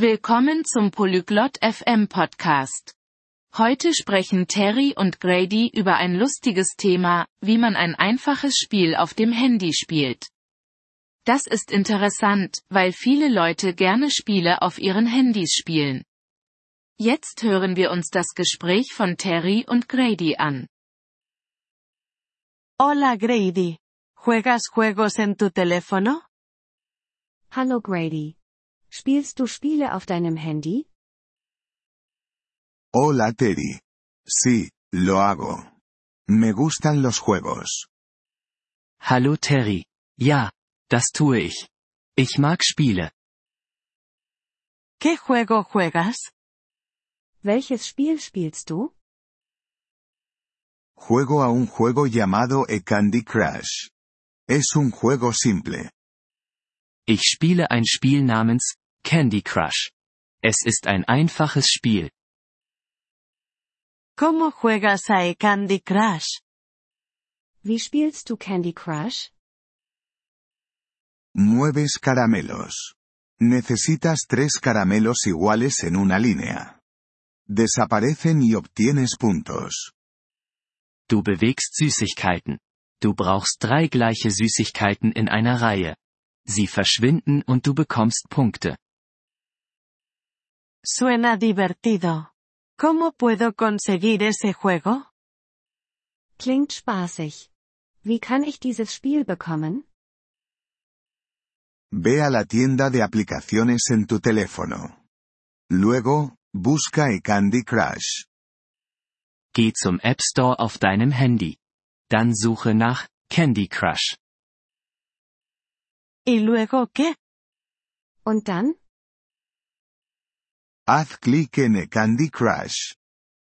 Willkommen zum Polyglot FM Podcast. Heute sprechen Terry und Grady über ein lustiges Thema, wie man ein einfaches Spiel auf dem Handy spielt. Das ist interessant, weil viele Leute gerne Spiele auf ihren Handys spielen. Jetzt hören wir uns das Gespräch von Terry und Grady an. Hola Grady. ¿Juegas juegos en tu teléfono? Hallo Grady. Spielst du Spiele auf deinem Handy? Hola Terry. Sí, lo hago. Me gustan los juegos. Hallo Terry. Ja, das tue ich. Ich mag Spiele. ¿Qué juego juegas? Welches Spiel spielst du? Juego a un juego llamado e Candy Crush. Es un juego simple. Ich spiele ein Spiel namens Candy Crush. Es ist ein einfaches Spiel. ¿Cómo juegas a Candy Crush? Wie spielst du Candy Crush? Mueves caramelos. Necesitas tres caramelos iguales en una línea. Desaparecen y obtienes puntos. Du bewegst Süßigkeiten. Du brauchst drei gleiche Süßigkeiten in einer Reihe. Sie verschwinden und du bekommst Punkte. Suena divertido. ¿Cómo puedo conseguir ese juego? Klingt spaßig. Wie kann ich dieses Spiel bekommen? Ve a la tienda de aplicaciones en tu teléfono. Luego, busca e Candy Crush. Geh zum App Store auf deinem Handy. Dann suche nach Candy Crush. ¿Y luego qué? Und dann? Haz clic en Candy Crush.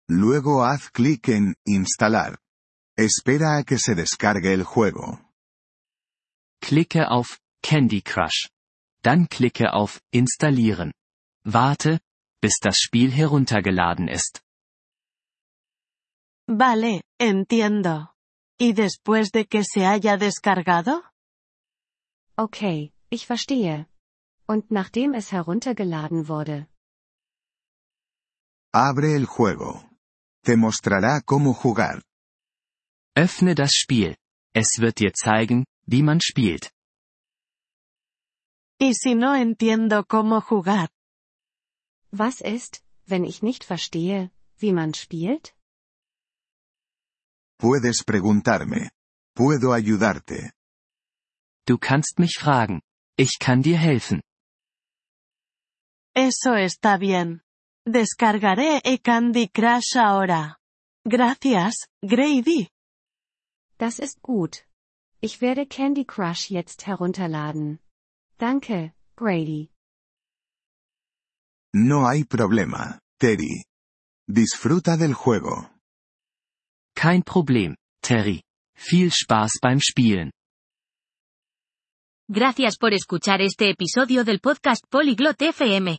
Luego haz clic en Instalar. Espera a que se descargue el juego. Klicke auf Candy Crush. Dann klicke auf Installieren. Warte, bis das Spiel heruntergeladen ist. Vale, entiendo. ¿Y después de que se haya descargado? Okay, ich verstehe. Und nachdem es heruntergeladen wurde. Abre el juego. Te mostrará cómo jugar. Öffne das Spiel. Es wird dir zeigen, wie man spielt. ¿Y si no entiendo cómo jugar? Was ist, wenn ich nicht verstehe, wie man spielt? Puedes preguntarme. Puedo ayudarte. Du kannst mich fragen. Ich kann dir helfen. Eso está bien. Descargaré e Candy Crush ahora. Gracias, Grady. Das ist gut. Ich werde Candy Crush jetzt herunterladen. Danke, Grady. No hay problema, Terry. Disfruta del juego. Kein Problem, Terry. Viel Spaß beim Spielen. Gracias por escuchar este episodio del podcast Polyglot FM.